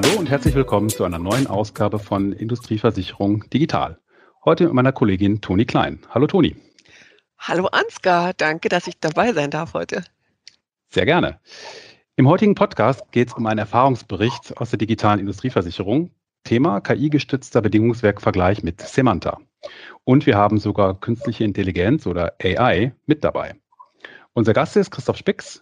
Hallo und herzlich willkommen zu einer neuen Ausgabe von Industrieversicherung Digital. Heute mit meiner Kollegin Toni Klein. Hallo Toni. Hallo Ansgar, danke, dass ich dabei sein darf heute. Sehr gerne. Im heutigen Podcast geht es um einen Erfahrungsbericht aus der digitalen Industrieversicherung. Thema KI-gestützter Bedingungswerkvergleich mit Semanta. Und wir haben sogar künstliche Intelligenz oder AI mit dabei. Unser Gast ist Christoph Spix,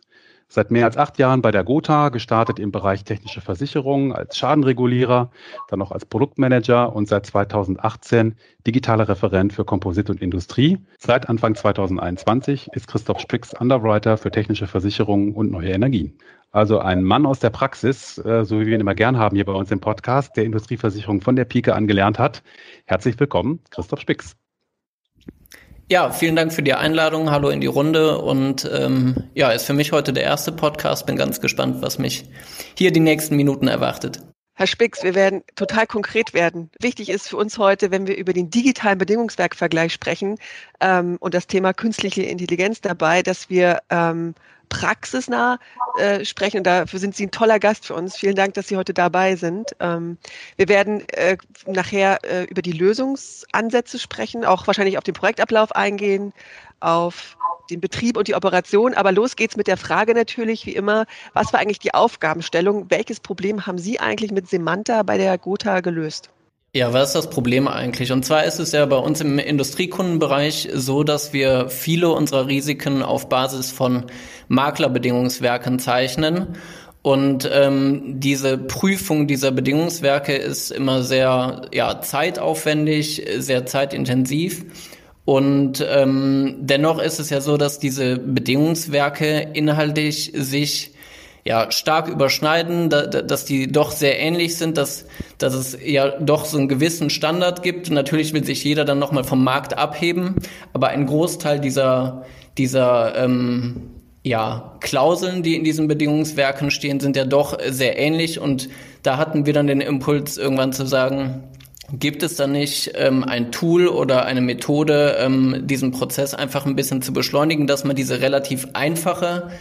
Seit mehr als acht Jahren bei der Gotha, gestartet im Bereich technische Versicherung als Schadenregulierer, dann noch als Produktmanager und seit 2018 digitaler Referent für Komposit und Industrie. Seit Anfang 2021 ist Christoph Spix Underwriter für technische Versicherungen und neue Energien. Also ein Mann aus der Praxis, äh, so wie wir ihn immer gern haben hier bei uns im Podcast, der Industrieversicherung von der Pike angelernt hat. Herzlich willkommen, Christoph Spix. Ja, vielen Dank für die Einladung. Hallo in die Runde. Und ähm, ja, ist für mich heute der erste Podcast. Bin ganz gespannt, was mich hier die nächsten Minuten erwartet. Herr Spix, wir werden total konkret werden. Wichtig ist für uns heute, wenn wir über den digitalen Bedingungswerkvergleich sprechen ähm, und das Thema künstliche Intelligenz dabei, dass wir ähm, praxisnah äh, sprechen. Und dafür sind Sie ein toller Gast für uns. Vielen Dank, dass Sie heute dabei sind. Ähm, wir werden äh, nachher äh, über die Lösungsansätze sprechen, auch wahrscheinlich auf den Projektablauf eingehen, auf den Betrieb und die Operation. Aber los geht's mit der Frage natürlich, wie immer, was war eigentlich die Aufgabenstellung? Welches Problem haben Sie eigentlich mit Semanta bei der Gotha gelöst? Ja, was ist das Problem eigentlich? Und zwar ist es ja bei uns im Industriekundenbereich so, dass wir viele unserer Risiken auf Basis von Maklerbedingungswerken zeichnen. Und ähm, diese Prüfung dieser Bedingungswerke ist immer sehr ja, zeitaufwendig, sehr zeitintensiv. Und ähm, dennoch ist es ja so, dass diese Bedingungswerke inhaltlich sich ja stark überschneiden, da, da, dass die doch sehr ähnlich sind, dass, dass es ja doch so einen gewissen Standard gibt. Natürlich will sich jeder dann nochmal vom Markt abheben, aber ein Großteil dieser, dieser ähm, ja, Klauseln, die in diesen Bedingungswerken stehen, sind ja doch sehr ähnlich und da hatten wir dann den Impuls irgendwann zu sagen, Gibt es da nicht ähm, ein Tool oder eine Methode, ähm, diesen Prozess einfach ein bisschen zu beschleunigen, dass man diese relativ einfache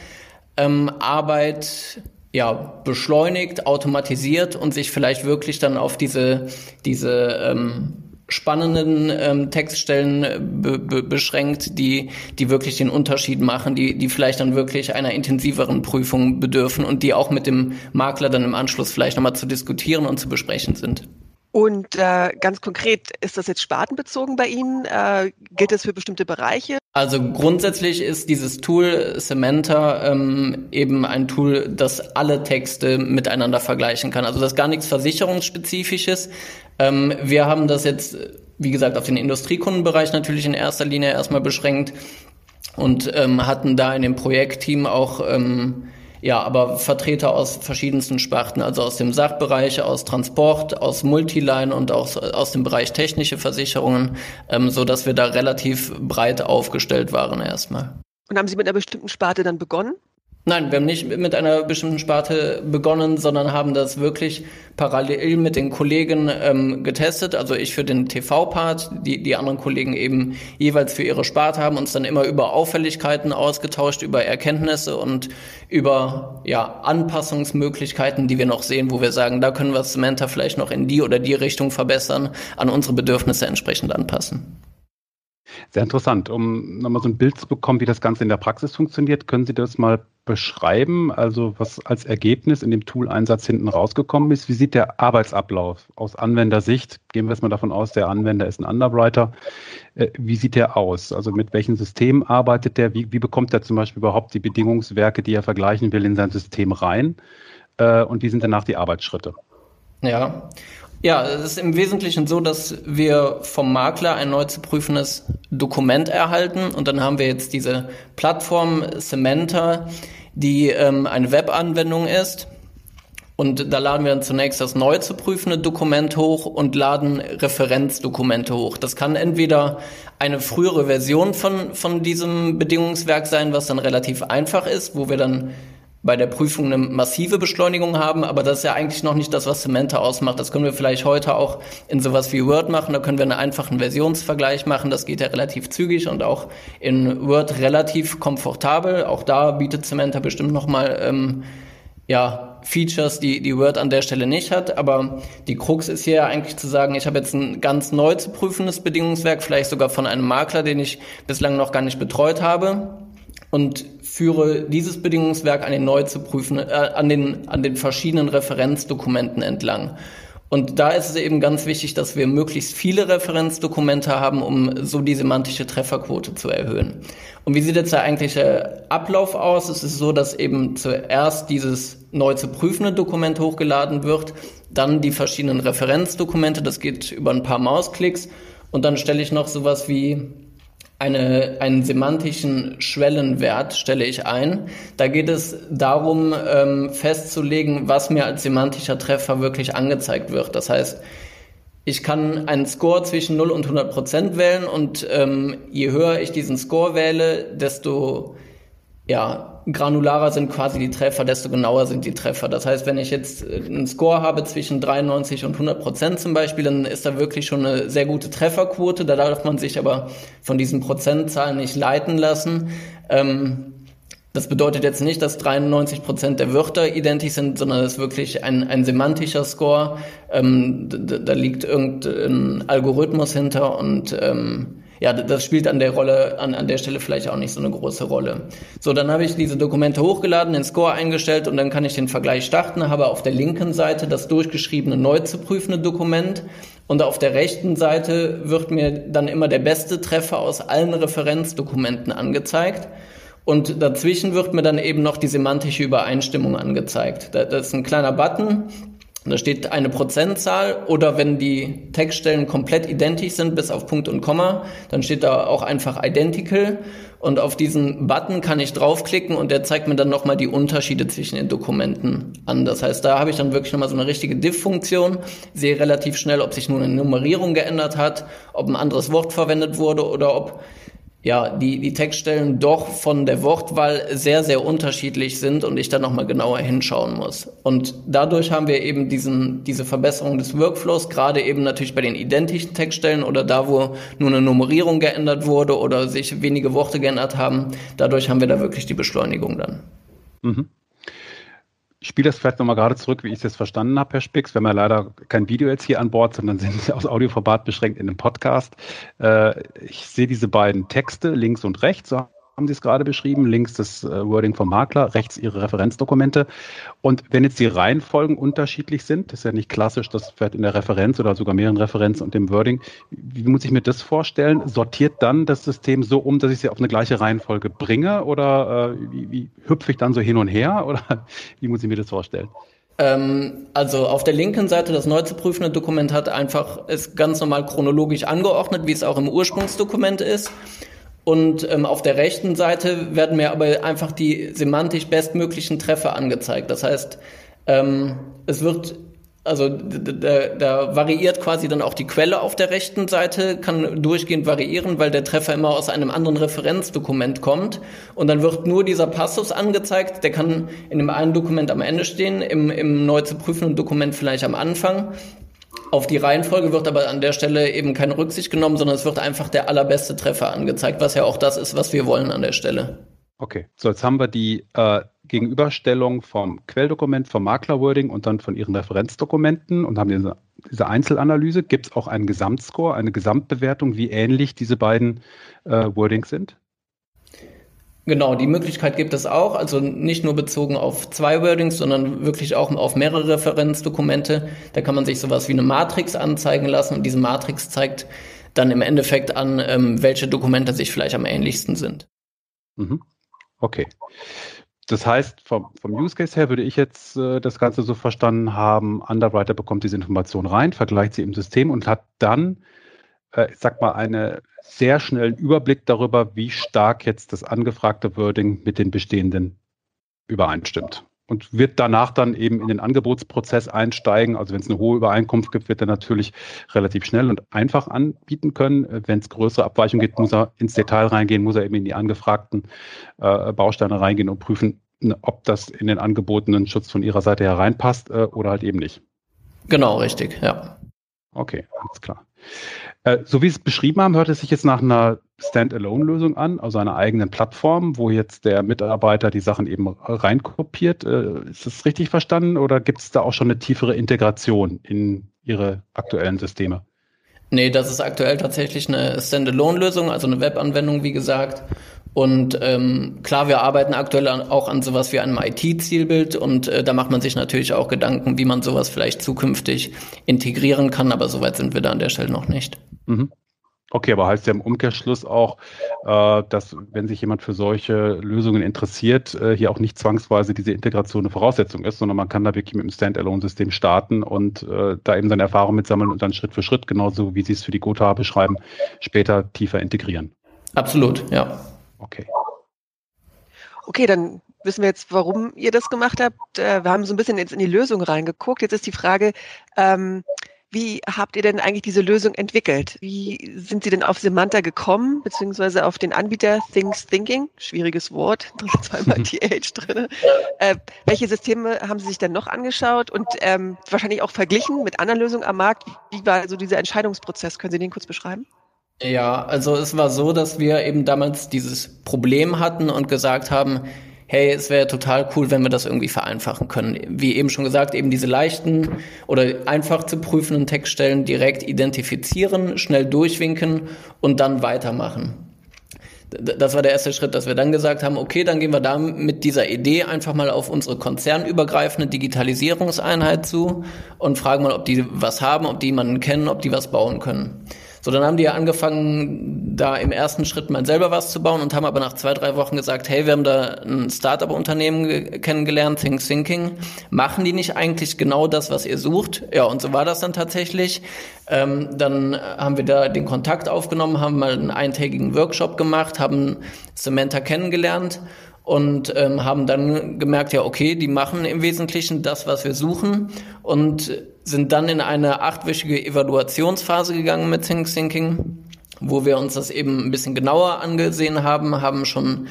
ähm, Arbeit ja, beschleunigt, automatisiert und sich vielleicht wirklich dann auf diese, diese ähm, spannenden ähm, Textstellen äh, be be beschränkt, die, die wirklich den Unterschied machen, die, die vielleicht dann wirklich einer intensiveren Prüfung bedürfen und die auch mit dem Makler dann im Anschluss vielleicht nochmal zu diskutieren und zu besprechen sind. Und äh, ganz konkret, ist das jetzt spartenbezogen bei Ihnen? Äh, gilt das für bestimmte Bereiche? Also grundsätzlich ist dieses Tool Samantha ähm, eben ein Tool, das alle Texte miteinander vergleichen kann. Also das ist gar nichts Versicherungsspezifisches. Ähm, wir haben das jetzt, wie gesagt, auf den Industriekundenbereich natürlich in erster Linie erstmal beschränkt und ähm, hatten da in dem Projektteam auch ähm, ja, aber Vertreter aus verschiedensten Sparten, also aus dem Sachbereich, aus Transport, aus Multiline und auch aus dem Bereich technische Versicherungen, ähm, so dass wir da relativ breit aufgestellt waren erstmal. Und haben Sie mit einer bestimmten Sparte dann begonnen? Nein, wir haben nicht mit einer bestimmten Sparte begonnen, sondern haben das wirklich parallel mit den Kollegen ähm, getestet. Also ich für den TV-Part, die, die anderen Kollegen eben jeweils für ihre Sparte haben uns dann immer über Auffälligkeiten ausgetauscht, über Erkenntnisse und über ja, Anpassungsmöglichkeiten, die wir noch sehen, wo wir sagen, da können wir Samantha vielleicht noch in die oder die Richtung verbessern, an unsere Bedürfnisse entsprechend anpassen. Sehr interessant. Um nochmal so ein Bild zu bekommen, wie das Ganze in der Praxis funktioniert, können Sie das mal beschreiben? Also was als Ergebnis in dem Tool-Einsatz hinten rausgekommen ist? Wie sieht der Arbeitsablauf aus Anwendersicht? Gehen wir jetzt mal davon aus, der Anwender ist ein Underwriter. Äh, wie sieht der aus? Also mit welchem System arbeitet der? Wie, wie bekommt er zum Beispiel überhaupt die Bedingungswerke, die er vergleichen will, in sein System rein? Äh, und wie sind danach die Arbeitsschritte? Ja, ja, es ist im Wesentlichen so, dass wir vom Makler ein neu zu prüfendes Dokument erhalten und dann haben wir jetzt diese Plattform Cementa, die ähm, eine Webanwendung ist. Und da laden wir dann zunächst das neu zu prüfende Dokument hoch und laden Referenzdokumente hoch. Das kann entweder eine frühere Version von, von diesem Bedingungswerk sein, was dann relativ einfach ist, wo wir dann bei der Prüfung eine massive Beschleunigung haben, aber das ist ja eigentlich noch nicht das, was Cementa ausmacht. Das können wir vielleicht heute auch in sowas wie Word machen. Da können wir einen einfachen Versionsvergleich machen. Das geht ja relativ zügig und auch in Word relativ komfortabel. Auch da bietet Cementa bestimmt nochmal ähm, ja, Features, die, die Word an der Stelle nicht hat. Aber die Krux ist hier eigentlich zu sagen, ich habe jetzt ein ganz neu zu prüfendes Bedingungswerk, vielleicht sogar von einem Makler, den ich bislang noch gar nicht betreut habe und führe dieses Bedingungswerk an den neu zu prüfen, äh, an den, an den verschiedenen Referenzdokumenten entlang. Und da ist es eben ganz wichtig, dass wir möglichst viele Referenzdokumente haben, um so die semantische Trefferquote zu erhöhen. Und wie sieht jetzt der eigentliche Ablauf aus? Es ist so, dass eben zuerst dieses neu zu prüfende Dokument hochgeladen wird, dann die verschiedenen Referenzdokumente, das geht über ein paar Mausklicks und dann stelle ich noch sowas wie eine, einen semantischen Schwellenwert stelle ich ein. Da geht es darum, ähm, festzulegen, was mir als semantischer Treffer wirklich angezeigt wird. Das heißt, ich kann einen Score zwischen 0 und 100 Prozent wählen und ähm, je höher ich diesen Score wähle, desto ja, granularer sind quasi die Treffer, desto genauer sind die Treffer. Das heißt, wenn ich jetzt äh, einen Score habe zwischen 93 und 100 Prozent zum Beispiel, dann ist da wirklich schon eine sehr gute Trefferquote. Da darf man sich aber von diesen Prozentzahlen nicht leiten lassen. Ähm, das bedeutet jetzt nicht, dass 93 Prozent der Wörter identisch sind, sondern es ist wirklich ein, ein semantischer Score. Ähm, da, da, liegt irgendein Algorithmus hinter und ähm, ja, das spielt an der Rolle, an, an der Stelle vielleicht auch nicht so eine große Rolle. So, dann habe ich diese Dokumente hochgeladen, den Score eingestellt und dann kann ich den Vergleich starten, habe auf der linken Seite das durchgeschriebene neu zu prüfende Dokument und auf der rechten Seite wird mir dann immer der beste Treffer aus allen Referenzdokumenten angezeigt. Und dazwischen wird mir dann eben noch die semantische Übereinstimmung angezeigt. Das ist ein kleiner Button, da steht eine Prozentzahl oder wenn die Textstellen komplett identisch sind, bis auf Punkt und Komma, dann steht da auch einfach identical. Und auf diesen Button kann ich draufklicken und der zeigt mir dann nochmal die Unterschiede zwischen den Dokumenten an. Das heißt, da habe ich dann wirklich nochmal so eine richtige Diff-Funktion, sehe relativ schnell, ob sich nun eine Nummerierung geändert hat, ob ein anderes Wort verwendet wurde oder ob ja, die, die Textstellen doch von der Wortwahl sehr, sehr unterschiedlich sind und ich da nochmal genauer hinschauen muss. Und dadurch haben wir eben diesen, diese Verbesserung des Workflows, gerade eben natürlich bei den identischen Textstellen oder da, wo nur eine Nummerierung geändert wurde oder sich wenige Worte geändert haben. Dadurch haben wir da wirklich die Beschleunigung dann. Mhm. Ich spiele das vielleicht nochmal gerade zurück, wie ich es jetzt verstanden habe, Herr Spix. Wir haben ja leider kein Video jetzt hier an Bord, sondern sind aus Audioformat beschränkt in einem Podcast. Äh, ich sehe diese beiden Texte links und rechts. So haben Sie es gerade beschrieben, links das äh, Wording vom Makler, rechts Ihre Referenzdokumente. Und wenn jetzt die Reihenfolgen unterschiedlich sind, ist ja nicht klassisch, das vielleicht in der Referenz oder sogar mehreren Referenzen und dem Wording, wie muss ich mir das vorstellen? Sortiert dann das System so um, dass ich sie auf eine gleiche Reihenfolge bringe oder äh, wie, wie hüpfe ich dann so hin und her oder wie muss ich mir das vorstellen? Ähm, also auf der linken Seite das neu zu prüfende Dokument hat einfach ist ganz normal chronologisch angeordnet, wie es auch im Ursprungsdokument ist. Und ähm, auf der rechten Seite werden mir aber einfach die semantisch bestmöglichen Treffer angezeigt. Das heißt, ähm, es wird, also da, variiert quasi dann auch die Quelle auf der rechten Seite, kann durchgehend variieren, weil der Treffer immer aus einem anderen Referenzdokument kommt. Und dann wird nur dieser Passus angezeigt, der kann in dem einen Dokument am Ende stehen, im, im neu zu prüfenden Dokument vielleicht am Anfang. Auf die Reihenfolge wird aber an der Stelle eben keine Rücksicht genommen, sondern es wird einfach der allerbeste Treffer angezeigt, was ja auch das ist, was wir wollen an der Stelle. Okay, so jetzt haben wir die äh, Gegenüberstellung vom Quelldokument, vom Maklerwording und dann von Ihren Referenzdokumenten und haben diese, diese Einzelanalyse. Gibt es auch einen Gesamtscore, eine Gesamtbewertung, wie ähnlich diese beiden äh, Wordings sind? Genau, die Möglichkeit gibt es auch, also nicht nur bezogen auf zwei Wordings, sondern wirklich auch auf mehrere Referenzdokumente. Da kann man sich sowas wie eine Matrix anzeigen lassen und diese Matrix zeigt dann im Endeffekt an, ähm, welche Dokumente sich vielleicht am ähnlichsten sind. Mhm. Okay. Das heißt, vom, vom Use Case her würde ich jetzt äh, das Ganze so verstanden haben, Underwriter bekommt diese Information rein, vergleicht sie im System und hat dann, ich sag mal, eine sehr schnellen Überblick darüber, wie stark jetzt das angefragte Wording mit den bestehenden übereinstimmt. Und wird danach dann eben in den Angebotsprozess einsteigen. Also wenn es eine hohe Übereinkunft gibt, wird er natürlich relativ schnell und einfach anbieten können. Wenn es größere Abweichungen gibt, muss er ins Detail reingehen, muss er eben in die angefragten äh, Bausteine reingehen und prüfen, ob das in den angebotenen Schutz von Ihrer Seite hereinpasst äh, oder halt eben nicht. Genau, richtig, ja. Okay, alles klar. Äh, so wie Sie es beschrieben haben, hört es sich jetzt nach einer Standalone-Lösung an, also einer eigenen Plattform, wo jetzt der Mitarbeiter die Sachen eben reinkopiert. Äh, ist das richtig verstanden oder gibt es da auch schon eine tiefere Integration in Ihre aktuellen Systeme? Nee, das ist aktuell tatsächlich eine Standalone-Lösung, also eine Webanwendung, wie gesagt. Und ähm, klar, wir arbeiten aktuell auch an sowas wie einem IT-Zielbild und äh, da macht man sich natürlich auch Gedanken, wie man sowas vielleicht zukünftig integrieren kann, aber soweit sind wir da an der Stelle noch nicht. Mhm. Okay, aber heißt ja im Umkehrschluss auch, äh, dass wenn sich jemand für solche Lösungen interessiert, äh, hier auch nicht zwangsweise diese Integration eine Voraussetzung ist, sondern man kann da wirklich mit einem Standalone-System starten und äh, da eben seine Erfahrungen mitsammeln und dann Schritt für Schritt, genauso wie Sie es für die Gotha beschreiben, später tiefer integrieren. Absolut, ja. Okay. Okay, dann wissen wir jetzt, warum ihr das gemacht habt. Äh, wir haben so ein bisschen jetzt in die Lösung reingeguckt. Jetzt ist die Frage, ähm, wie habt ihr denn eigentlich diese Lösung entwickelt? Wie sind Sie denn auf Semanta gekommen, beziehungsweise auf den Anbieter Things Thinking? Schwieriges Wort, zweimal TH drin. Äh, welche Systeme haben Sie sich denn noch angeschaut und ähm, wahrscheinlich auch verglichen mit anderen Lösungen am Markt? Wie war so dieser Entscheidungsprozess? Können Sie den kurz beschreiben? Ja, also es war so, dass wir eben damals dieses Problem hatten und gesagt haben, hey, es wäre total cool, wenn wir das irgendwie vereinfachen können. Wie eben schon gesagt, eben diese leichten oder einfach zu prüfenden Textstellen direkt identifizieren, schnell durchwinken und dann weitermachen. Das war der erste Schritt, dass wir dann gesagt haben, okay, dann gehen wir da mit dieser Idee einfach mal auf unsere konzernübergreifende Digitalisierungseinheit zu und fragen mal, ob die was haben, ob die jemanden kennen, ob die was bauen können. So, dann haben die ja angefangen, da im ersten Schritt mal selber was zu bauen und haben aber nach zwei, drei Wochen gesagt, hey, wir haben da ein Startup-Unternehmen kennengelernt, Think Thinking. Machen die nicht eigentlich genau das, was ihr sucht? Ja, und so war das dann tatsächlich. Ähm, dann haben wir da den Kontakt aufgenommen, haben mal einen eintägigen Workshop gemacht, haben Samantha kennengelernt und ähm, haben dann gemerkt, ja, okay, die machen im Wesentlichen das, was wir suchen und sind dann in eine achtwöchige Evaluationsphase gegangen mit Think Thinking, wo wir uns das eben ein bisschen genauer angesehen haben, haben schon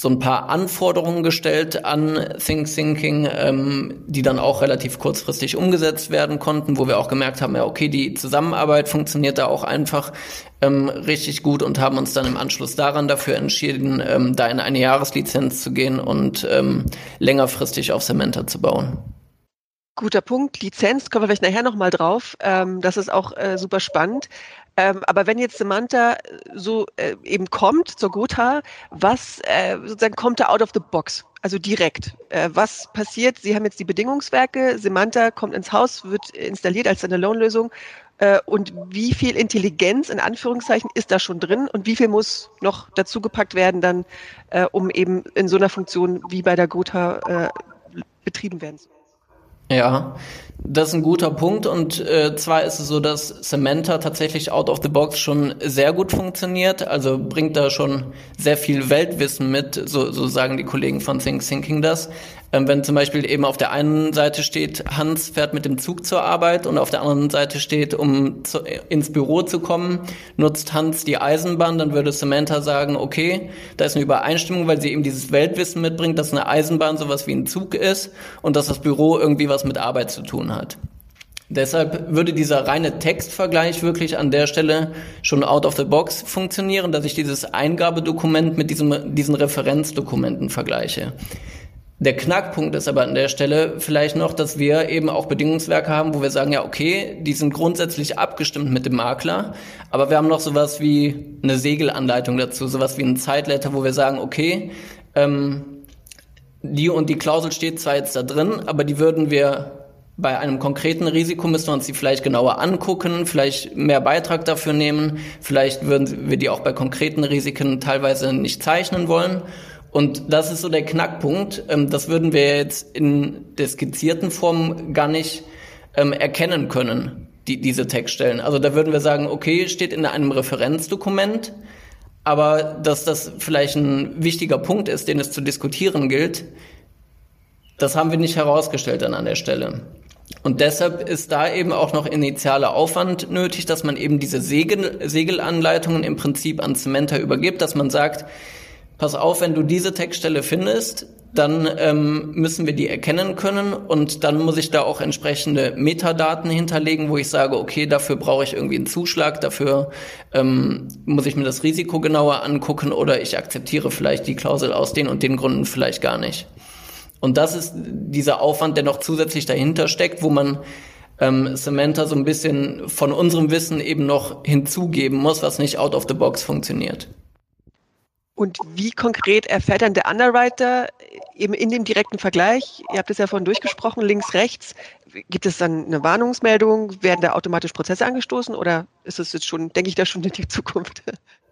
so ein paar Anforderungen gestellt an Think Thinking, ähm, die dann auch relativ kurzfristig umgesetzt werden konnten, wo wir auch gemerkt haben, ja, okay, die Zusammenarbeit funktioniert da auch einfach ähm, richtig gut und haben uns dann im Anschluss daran dafür entschieden, ähm, da in eine Jahreslizenz zu gehen und ähm, längerfristig auf Samantha zu bauen. Guter Punkt. Lizenz kommen wir vielleicht nachher nochmal drauf. Ähm, das ist auch äh, super spannend. Ähm, aber wenn jetzt Samantha so äh, eben kommt zur Gotha, was äh, sozusagen kommt da out of the box? Also direkt. Äh, was passiert? Sie haben jetzt die Bedingungswerke, Samantha kommt ins Haus, wird installiert als eine Lohnlösung. Äh, und wie viel Intelligenz in Anführungszeichen ist da schon drin und wie viel muss noch dazugepackt werden, dann, äh, um eben in so einer Funktion wie bei der Gotha äh, betrieben werden zu können? Ja, das ist ein guter Punkt und äh, zwar ist es so, dass Samantha tatsächlich out of the box schon sehr gut funktioniert, also bringt da schon sehr viel Weltwissen mit, so, so sagen die Kollegen von Think Thinking das. Ähm, wenn zum Beispiel eben auf der einen Seite steht, Hans fährt mit dem Zug zur Arbeit und auf der anderen Seite steht, um zu, ins Büro zu kommen, nutzt Hans die Eisenbahn, dann würde Samantha sagen, okay, da ist eine Übereinstimmung, weil sie eben dieses Weltwissen mitbringt, dass eine Eisenbahn sowas wie ein Zug ist und dass das Büro irgendwie was mit Arbeit zu tun hat. Deshalb würde dieser reine Textvergleich wirklich an der Stelle schon out of the box funktionieren, dass ich dieses Eingabedokument mit diesem, diesen Referenzdokumenten vergleiche. Der Knackpunkt ist aber an der Stelle vielleicht noch, dass wir eben auch Bedingungswerke haben, wo wir sagen, ja, okay, die sind grundsätzlich abgestimmt mit dem Makler, aber wir haben noch sowas wie eine Segelanleitung dazu, sowas wie ein Zeitletter, wo wir sagen, okay, ähm, die und die Klausel steht zwar jetzt da drin, aber die würden wir bei einem konkreten Risiko müssen wir uns die vielleicht genauer angucken, vielleicht mehr Beitrag dafür nehmen, vielleicht würden wir die auch bei konkreten Risiken teilweise nicht zeichnen wollen. Und das ist so der Knackpunkt. Ähm, das würden wir jetzt in der skizzierten Form gar nicht ähm, erkennen können, die, diese Textstellen. Also da würden wir sagen, okay, steht in einem Referenzdokument, aber dass das vielleicht ein wichtiger Punkt ist, den es zu diskutieren gilt, das haben wir nicht herausgestellt dann an der Stelle. Und deshalb ist da eben auch noch initialer Aufwand nötig, dass man eben diese Segel, Segelanleitungen im Prinzip an Cementa übergibt, dass man sagt, pass auf, wenn du diese Textstelle findest, dann ähm, müssen wir die erkennen können und dann muss ich da auch entsprechende Metadaten hinterlegen, wo ich sage, okay, dafür brauche ich irgendwie einen Zuschlag, dafür ähm, muss ich mir das Risiko genauer angucken oder ich akzeptiere vielleicht die Klausel aus den und den Gründen vielleicht gar nicht. Und das ist dieser Aufwand, der noch zusätzlich dahinter steckt, wo man ähm, Samantha so ein bisschen von unserem Wissen eben noch hinzugeben muss, was nicht out of the box funktioniert. Und wie konkret erfährt dann der Underwriter eben in dem direkten Vergleich, ihr habt es ja vorhin durchgesprochen, links, rechts, gibt es dann eine Warnungsmeldung? Werden da automatisch Prozesse angestoßen oder ist es jetzt schon, denke ich da schon in die Zukunft?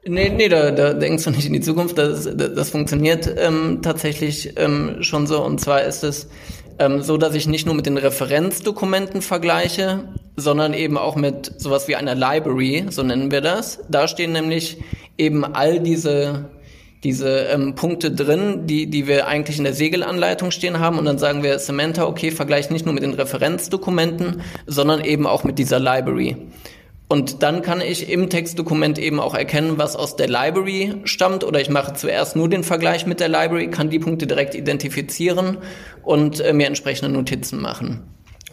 Nee, nee, da, da denkst du nicht in die Zukunft. Das, das, das funktioniert ähm, tatsächlich ähm, schon so. Und zwar ist es ähm, so, dass ich nicht nur mit den Referenzdokumenten vergleiche, sondern eben auch mit sowas wie einer Library, so nennen wir das. Da stehen nämlich eben all diese diese ähm, Punkte drin, die, die wir eigentlich in der Segelanleitung stehen haben. Und dann sagen wir Samantha, okay, vergleich nicht nur mit den Referenzdokumenten, sondern eben auch mit dieser Library. Und dann kann ich im Textdokument eben auch erkennen, was aus der Library stammt. Oder ich mache zuerst nur den Vergleich mit der Library, kann die Punkte direkt identifizieren und äh, mir entsprechende Notizen machen.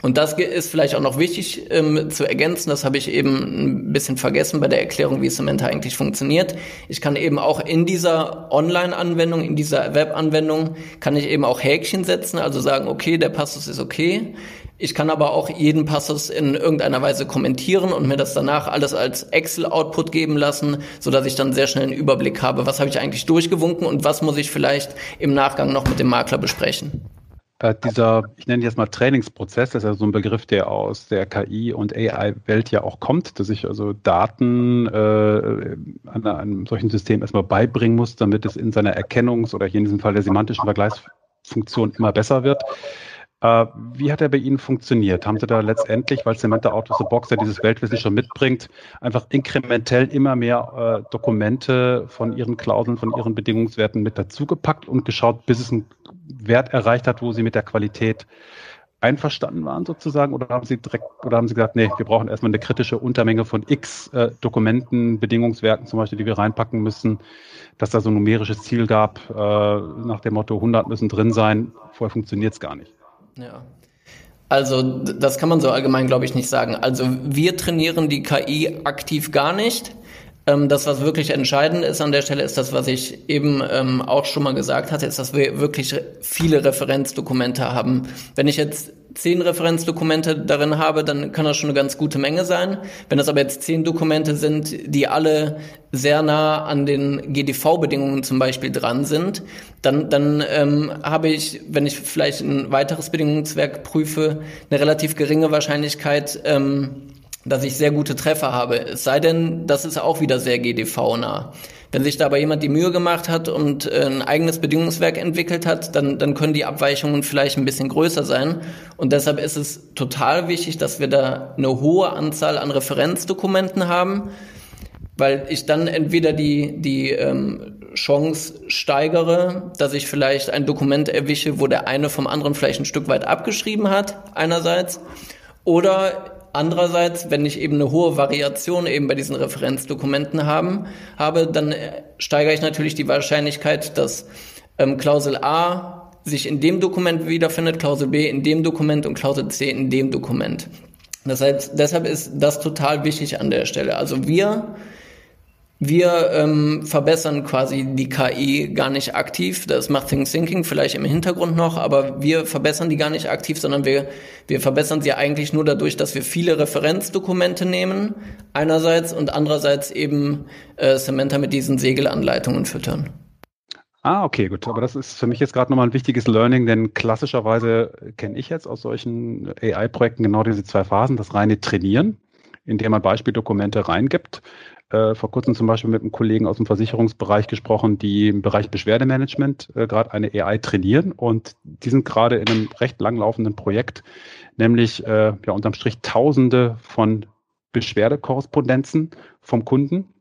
Und das ist vielleicht auch noch wichtig ähm, zu ergänzen, das habe ich eben ein bisschen vergessen bei der Erklärung, wie Samantha eigentlich funktioniert. Ich kann eben auch in dieser Online-Anwendung, in dieser Web-Anwendung, kann ich eben auch Häkchen setzen, also sagen, okay, der Passus ist okay. Ich kann aber auch jeden Passus in irgendeiner Weise kommentieren und mir das danach alles als Excel-Output geben lassen, so dass ich dann sehr schnell einen Überblick habe, was habe ich eigentlich durchgewunken und was muss ich vielleicht im Nachgang noch mit dem Makler besprechen. Äh, dieser, ich nenne jetzt mal Trainingsprozess, das ist ja so ein Begriff, der aus der KI- und AI-Welt ja auch kommt, dass ich also Daten äh, an einem solchen System erstmal beibringen muss, damit es in seiner Erkennungs- oder hier in diesem Fall der semantischen Vergleichsfunktion immer besser wird. Äh, wie hat er bei Ihnen funktioniert? Haben Sie da letztendlich, weil Samantha Out of the Box ja dieses Weltwissen schon mitbringt, einfach inkrementell immer mehr äh, Dokumente von Ihren Klauseln, von Ihren Bedingungswerten mit dazugepackt und geschaut, bis es einen Wert erreicht hat, wo Sie mit der Qualität einverstanden waren sozusagen oder haben Sie direkt oder haben Sie gesagt, nee, wir brauchen erstmal eine kritische Untermenge von X äh, Dokumenten, Bedingungswerten zum Beispiel, die wir reinpacken müssen, dass da so ein numerisches Ziel gab äh, nach dem Motto 100 müssen drin sein, vorher funktioniert es gar nicht. Ja. Also das kann man so allgemein, glaube ich, nicht sagen. Also wir trainieren die KI aktiv gar nicht. Ähm, das, was wirklich entscheidend ist an der Stelle, ist das, was ich eben ähm, auch schon mal gesagt hatte, ist, dass wir wirklich viele Referenzdokumente haben. Wenn ich jetzt zehn Referenzdokumente darin habe, dann kann das schon eine ganz gute Menge sein. Wenn das aber jetzt zehn Dokumente sind, die alle sehr nah an den GDV-Bedingungen zum Beispiel dran sind, dann, dann ähm, habe ich, wenn ich vielleicht ein weiteres Bedingungswerk prüfe, eine relativ geringe Wahrscheinlichkeit, ähm, dass ich sehr gute Treffer habe. Es sei denn, das ist auch wieder sehr GDV-nah. Wenn sich dabei jemand die Mühe gemacht hat und äh, ein eigenes Bedingungswerk entwickelt hat, dann, dann können die Abweichungen vielleicht ein bisschen größer sein. Und deshalb ist es total wichtig, dass wir da eine hohe Anzahl an Referenzdokumenten haben, weil ich dann entweder die, die ähm, Chance steigere, dass ich vielleicht ein Dokument erwische, wo der eine vom anderen vielleicht ein Stück weit abgeschrieben hat, einerseits, oder Andererseits, wenn ich eben eine hohe Variation eben bei diesen Referenzdokumenten haben, habe, dann äh, steigere ich natürlich die Wahrscheinlichkeit, dass ähm, Klausel A sich in dem Dokument wiederfindet, Klausel B in dem Dokument und Klausel C in dem Dokument. Das heißt, deshalb ist das total wichtig an der Stelle. Also wir wir ähm, verbessern quasi die KI gar nicht aktiv. Das macht Think Thinking vielleicht im Hintergrund noch, aber wir verbessern die gar nicht aktiv, sondern wir, wir verbessern sie eigentlich nur dadurch, dass wir viele Referenzdokumente nehmen, einerseits und andererseits eben äh, Samantha mit diesen Segelanleitungen füttern. Ah, okay, gut. Aber das ist für mich jetzt gerade nochmal ein wichtiges Learning, denn klassischerweise kenne ich jetzt aus solchen AI-Projekten genau diese zwei Phasen, das reine Trainieren, indem man Beispieldokumente reingibt äh, vor kurzem zum Beispiel mit einem Kollegen aus dem Versicherungsbereich gesprochen, die im Bereich Beschwerdemanagement äh, gerade eine AI trainieren und die sind gerade in einem recht langlaufenden Projekt, nämlich äh, ja unterm Strich Tausende von Beschwerdekorrespondenzen vom Kunden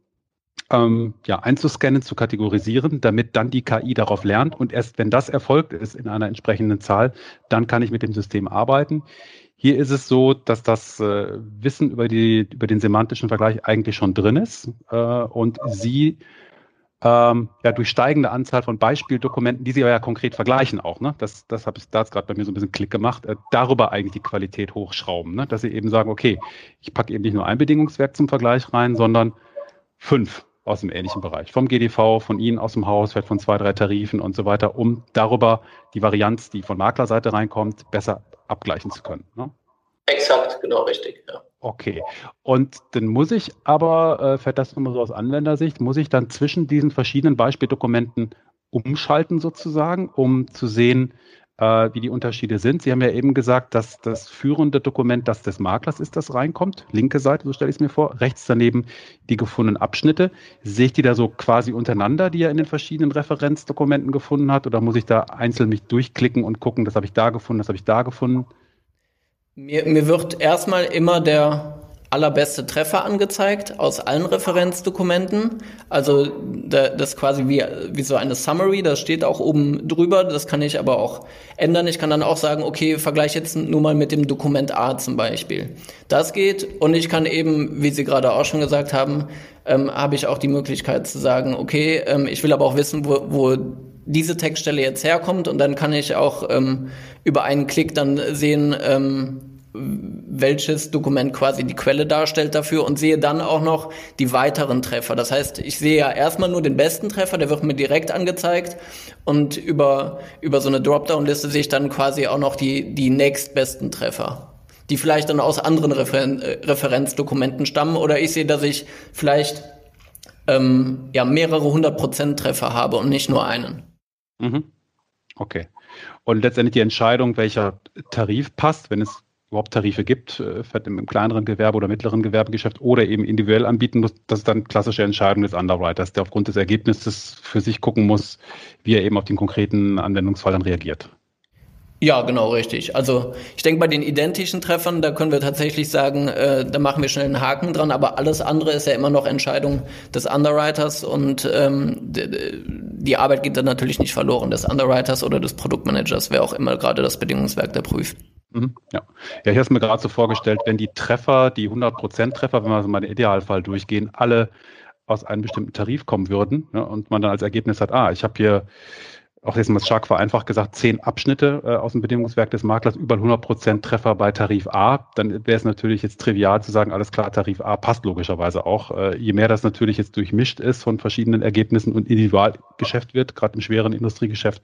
ähm, ja, einzuscannen, zu kategorisieren, damit dann die KI darauf lernt. Und erst wenn das erfolgt ist in einer entsprechenden Zahl, dann kann ich mit dem System arbeiten. Hier ist es so, dass das äh, Wissen über, die, über den semantischen Vergleich eigentlich schon drin ist äh, und Sie ähm, ja, durch steigende Anzahl von Beispieldokumenten, die Sie ja konkret vergleichen auch, ne? Das, das habe ich da gerade bei mir so ein bisschen Klick gemacht, äh, darüber eigentlich die Qualität hochschrauben, ne? Dass Sie eben sagen, okay, ich packe eben nicht nur ein Bedingungswerk zum Vergleich rein, sondern fünf aus dem ähnlichen Bereich. Vom GDV, von Ihnen aus dem Haus, vielleicht von zwei, drei Tarifen und so weiter, um darüber die Varianz, die von Maklerseite reinkommt, besser abgleichen zu können. Ne? Exakt, genau richtig, ja. Okay. Und dann muss ich aber, äh, fällt das nochmal so aus Anwendersicht, muss ich dann zwischen diesen verschiedenen Beispieldokumenten umschalten sozusagen, um zu sehen, äh, wie die Unterschiede sind. Sie haben ja eben gesagt, dass das führende Dokument das des Maklers ist, das reinkommt. Linke Seite, so stelle ich es mir vor. Rechts daneben die gefundenen Abschnitte. Sehe ich die da so quasi untereinander, die er in den verschiedenen Referenzdokumenten gefunden hat? Oder muss ich da einzeln mich durchklicken und gucken, das habe ich da gefunden, das habe ich da gefunden? Mir, mir wird erstmal immer der allerbeste Treffer angezeigt aus allen Referenzdokumenten. Also das ist quasi wie, wie so eine Summary, das steht auch oben drüber, das kann ich aber auch ändern. Ich kann dann auch sagen, okay, vergleiche jetzt nur mal mit dem Dokument A zum Beispiel. Das geht und ich kann eben, wie Sie gerade auch schon gesagt haben, ähm, habe ich auch die Möglichkeit zu sagen, okay, ähm, ich will aber auch wissen, wo, wo diese Textstelle jetzt herkommt und dann kann ich auch ähm, über einen Klick dann sehen, ähm, welches Dokument quasi die Quelle darstellt dafür und sehe dann auch noch die weiteren Treffer. Das heißt, ich sehe ja erstmal nur den besten Treffer, der wird mir direkt angezeigt und über, über so eine Dropdown-Liste sehe ich dann quasi auch noch die, die nächstbesten Treffer, die vielleicht dann aus anderen Referen Referenzdokumenten stammen oder ich sehe, dass ich vielleicht ähm, ja mehrere hundert Prozent Treffer habe und nicht nur einen. Mhm. Okay. Und letztendlich die Entscheidung, welcher Tarif passt, wenn es überhaupt Tarife gibt, äh, im kleineren Gewerbe oder mittleren Gewerbegeschäft oder eben individuell anbieten muss, das ist dann klassische Entscheidung des Underwriters, der aufgrund des Ergebnisses für sich gucken muss, wie er eben auf den konkreten Anwendungsfall dann reagiert. Ja, genau, richtig. Also ich denke, bei den identischen Treffern, da können wir tatsächlich sagen, äh, da machen wir schnell einen Haken dran, aber alles andere ist ja immer noch Entscheidung des Underwriters und ähm, die Arbeit geht dann natürlich nicht verloren, des Underwriters oder des Produktmanagers, wer auch immer gerade das Bedingungswerk da prüft. Mhm, ja. ja, ich habe es mir gerade so vorgestellt, wenn die Treffer, die 100% Treffer, wenn wir mal den Idealfall durchgehen, alle aus einem bestimmten Tarif kommen würden ne, und man dann als Ergebnis hat, ah, ich habe hier auch jetzt mal stark vereinfacht gesagt, zehn Abschnitte äh, aus dem Bedingungswerk des Maklers, über 100 Prozent Treffer bei Tarif A, dann wäre es natürlich jetzt trivial zu sagen, alles klar, Tarif A passt logischerweise auch. Äh, je mehr das natürlich jetzt durchmischt ist von verschiedenen Ergebnissen und Individualgeschäft wird, gerade im schweren Industriegeschäft,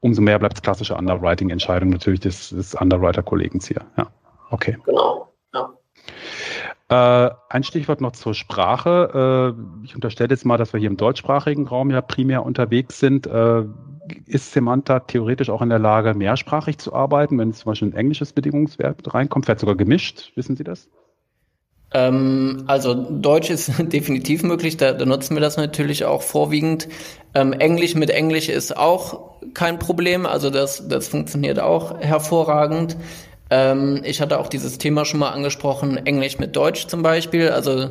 umso mehr bleibt es klassische Underwriting-Entscheidung natürlich des, des Underwriter-Kollegens hier. Ja, okay. Genau, ja. Äh, ein Stichwort noch zur Sprache. Äh, ich unterstelle jetzt mal, dass wir hier im deutschsprachigen Raum ja primär unterwegs sind. Äh, ist Semanta theoretisch auch in der Lage, mehrsprachig zu arbeiten, wenn zum Beispiel ein englisches Bedingungsverb reinkommt, vielleicht sogar gemischt? Wissen Sie das? Ähm, also Deutsch ist definitiv möglich, da, da, nutzen wir das natürlich auch vorwiegend. Ähm, Englisch mit Englisch ist auch kein Problem, also das, das funktioniert auch hervorragend. Ähm, ich hatte auch dieses Thema schon mal angesprochen, Englisch mit Deutsch zum Beispiel. Also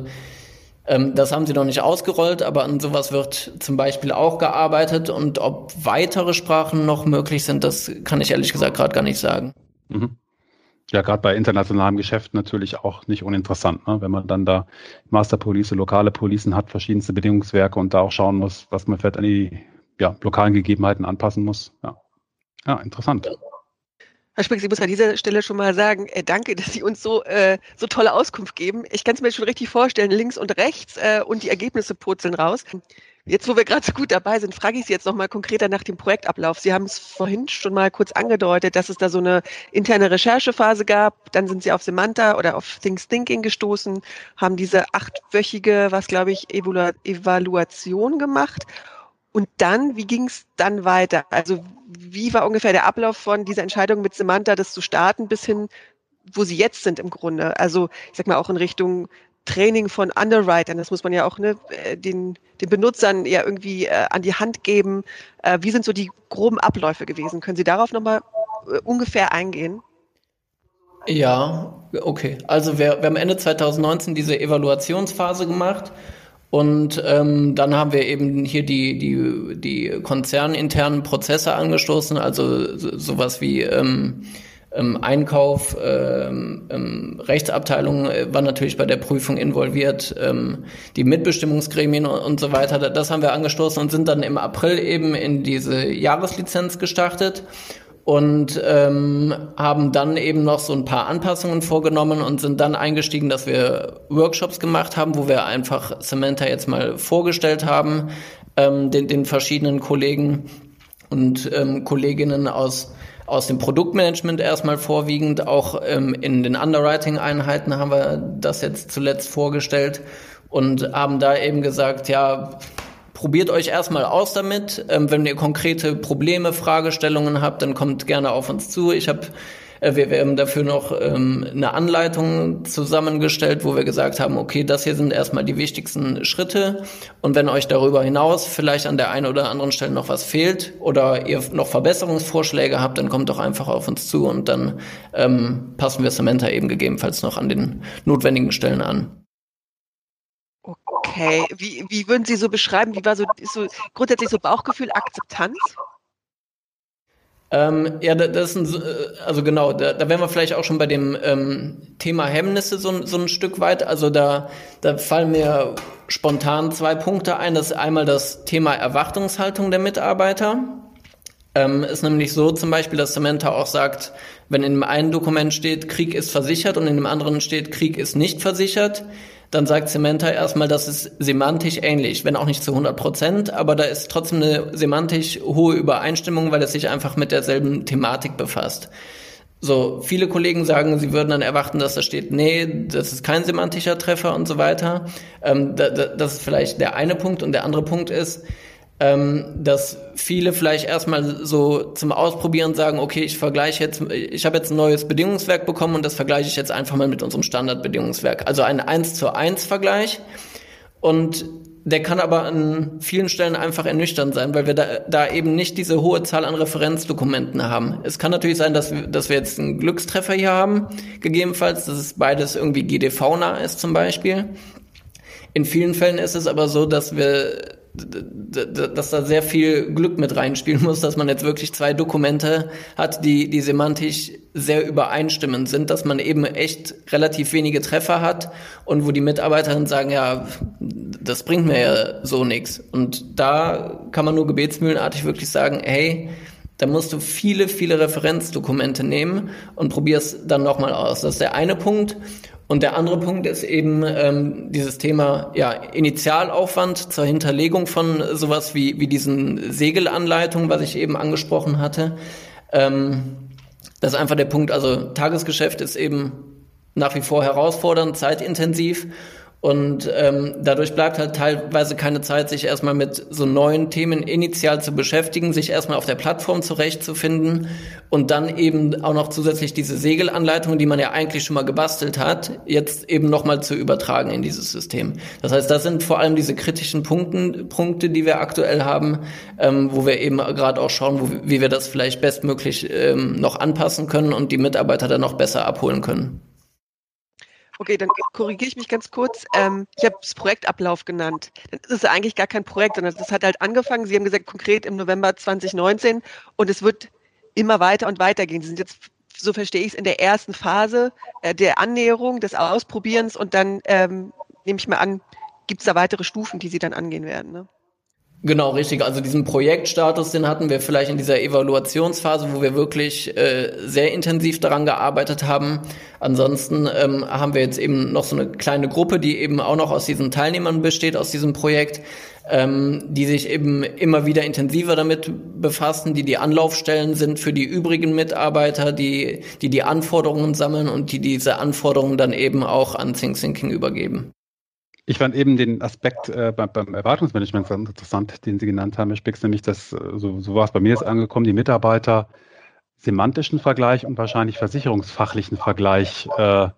das haben sie noch nicht ausgerollt, aber an sowas wird zum Beispiel auch gearbeitet. Und ob weitere Sprachen noch möglich sind, das kann ich ehrlich gesagt gerade gar nicht sagen. Mhm. Ja, gerade bei internationalem Geschäft natürlich auch nicht uninteressant, ne? wenn man dann da Masterpolice, lokale Policen hat, verschiedenste Bedingungswerke und da auch schauen muss, was man vielleicht an die ja, lokalen Gegebenheiten anpassen muss. Ja, ja interessant. Herr Spix, ich muss an dieser Stelle schon mal sagen, äh, danke, dass Sie uns so, äh, so tolle Auskunft geben. Ich kann es mir schon richtig vorstellen, links und rechts äh, und die Ergebnisse purzeln raus. Jetzt, wo wir gerade so gut dabei sind, frage ich Sie jetzt noch mal konkreter nach dem Projektablauf. Sie haben es vorhin schon mal kurz angedeutet, dass es da so eine interne Recherchephase gab. Dann sind Sie auf Semanta oder auf Things Thinking gestoßen, haben diese achtwöchige, was glaube ich, Evaluation gemacht und dann, wie ging es dann weiter? Also wie war ungefähr der Ablauf von dieser Entscheidung mit Samantha, das zu starten, bis hin, wo sie jetzt sind im Grunde? Also ich sag mal auch in Richtung Training von Underwritern. Das muss man ja auch ne, äh, den, den Benutzern ja irgendwie äh, an die Hand geben. Äh, wie sind so die groben Abläufe gewesen? Können Sie darauf nochmal äh, ungefähr eingehen? Ja, okay. Also wir, wir haben Ende 2019 diese Evaluationsphase gemacht und ähm, dann haben wir eben hier die, die, die konzerninternen Prozesse angestoßen, also so, sowas wie ähm, ähm, Einkauf, ähm, ähm, Rechtsabteilung äh, war natürlich bei der Prüfung involviert, ähm, die Mitbestimmungsgremien und, und so weiter. Das haben wir angestoßen und sind dann im April eben in diese Jahreslizenz gestartet und ähm, haben dann eben noch so ein paar Anpassungen vorgenommen und sind dann eingestiegen, dass wir Workshops gemacht haben, wo wir einfach Samantha jetzt mal vorgestellt haben, ähm, den, den verschiedenen Kollegen und ähm, Kolleginnen aus aus dem Produktmanagement erstmal vorwiegend, auch ähm, in den Underwriting-Einheiten haben wir das jetzt zuletzt vorgestellt und haben da eben gesagt, ja, probiert euch erstmal aus damit. Ähm, wenn ihr konkrete Probleme, Fragestellungen habt, dann kommt gerne auf uns zu. Ich habe äh, wir, haben dafür noch ähm, eine Anleitung zusammengestellt, wo wir gesagt haben, okay, das hier sind erstmal die wichtigsten Schritte. Und wenn euch darüber hinaus vielleicht an der einen oder anderen Stelle noch was fehlt oder ihr noch Verbesserungsvorschläge habt, dann kommt doch einfach auf uns zu und dann ähm, passen wir Samantha eben gegebenenfalls noch an den notwendigen Stellen an. Okay, wie, wie würden Sie so beschreiben, wie war so, so grundsätzlich so Bauchgefühl, Akzeptanz? Ähm, ja, das ist ein, äh, also genau, da, da wären wir vielleicht auch schon bei dem ähm, Thema Hemmnisse so, so ein Stück weit. Also da, da fallen mir spontan zwei Punkte ein. Das ist einmal das Thema Erwartungshaltung der Mitarbeiter. Ähm, ist nämlich so zum Beispiel, dass Samantha auch sagt, wenn in dem einen Dokument steht, Krieg ist versichert und in dem anderen steht, Krieg ist nicht versichert, dann sagt Samantha erstmal, das ist semantisch ähnlich, wenn auch nicht zu 100 Prozent, aber da ist trotzdem eine semantisch hohe Übereinstimmung, weil es sich einfach mit derselben Thematik befasst. So, viele Kollegen sagen, sie würden dann erwarten, dass da steht, nee, das ist kein semantischer Treffer und so weiter. Ähm, da, da, das ist vielleicht der eine Punkt und der andere Punkt ist, ähm, dass viele vielleicht erstmal so zum Ausprobieren sagen, okay, ich vergleiche jetzt, ich habe jetzt ein neues Bedingungswerk bekommen und das vergleiche ich jetzt einfach mal mit unserem Standardbedingungswerk. Also ein 1 zu 1 Vergleich. Und der kann aber an vielen Stellen einfach ernüchternd sein, weil wir da, da eben nicht diese hohe Zahl an Referenzdokumenten haben. Es kann natürlich sein, dass wir, dass wir jetzt einen Glückstreffer hier haben, gegebenenfalls, dass es beides irgendwie GDV-nah ist zum Beispiel. In vielen Fällen ist es aber so, dass wir dass da sehr viel Glück mit reinspielen muss, dass man jetzt wirklich zwei Dokumente hat, die, die semantisch sehr übereinstimmend sind, dass man eben echt relativ wenige Treffer hat und wo die Mitarbeiterinnen sagen, ja, das bringt mir ja so nichts. Und da kann man nur gebetsmühlenartig wirklich sagen, hey, da musst du viele, viele Referenzdokumente nehmen und probier's dann nochmal aus. Das ist der eine Punkt. Und der andere Punkt ist eben ähm, dieses Thema ja, Initialaufwand zur Hinterlegung von sowas wie, wie diesen Segelanleitungen, was ich eben angesprochen hatte. Ähm, das ist einfach der Punkt, also Tagesgeschäft ist eben nach wie vor herausfordernd, zeitintensiv und ähm, dadurch bleibt halt teilweise keine Zeit, sich erstmal mit so neuen Themen initial zu beschäftigen, sich erstmal auf der Plattform zurechtzufinden und dann eben auch noch zusätzlich diese Segelanleitung, die man ja eigentlich schon mal gebastelt hat, jetzt eben nochmal zu übertragen in dieses System. Das heißt, das sind vor allem diese kritischen Punkten, Punkte, die wir aktuell haben, ähm, wo wir eben gerade auch schauen, wo, wie wir das vielleicht bestmöglich ähm, noch anpassen können und die Mitarbeiter dann noch besser abholen können. Okay, dann korrigiere ich mich ganz kurz. Ähm, ich habe es Projektablauf genannt. Dann ist eigentlich gar kein Projekt, sondern das hat halt angefangen. Sie haben gesagt, konkret im November 2019 und es wird immer weiter und weiter gehen. Sie sind jetzt, so verstehe ich es, in der ersten Phase äh, der Annäherung, des Ausprobierens und dann ähm, nehme ich mal an, gibt es da weitere Stufen, die Sie dann angehen werden. Ne? Genau, richtig. Also diesen Projektstatus, den hatten wir vielleicht in dieser Evaluationsphase, wo wir wirklich äh, sehr intensiv daran gearbeitet haben. Ansonsten ähm, haben wir jetzt eben noch so eine kleine Gruppe, die eben auch noch aus diesen Teilnehmern besteht, aus diesem Projekt, ähm, die sich eben immer wieder intensiver damit befassen, die die Anlaufstellen sind für die übrigen Mitarbeiter, die die, die Anforderungen sammeln und die diese Anforderungen dann eben auch an Think Thinking übergeben. Ich fand eben den Aspekt äh, beim, Erwartungsmanagement ganz interessant, den Sie genannt haben, Herr Spix, nämlich, dass äh, so, so war es bei mir jetzt angekommen, die Mitarbeiter semantischen Vergleich und wahrscheinlich versicherungsfachlichen Vergleich äh,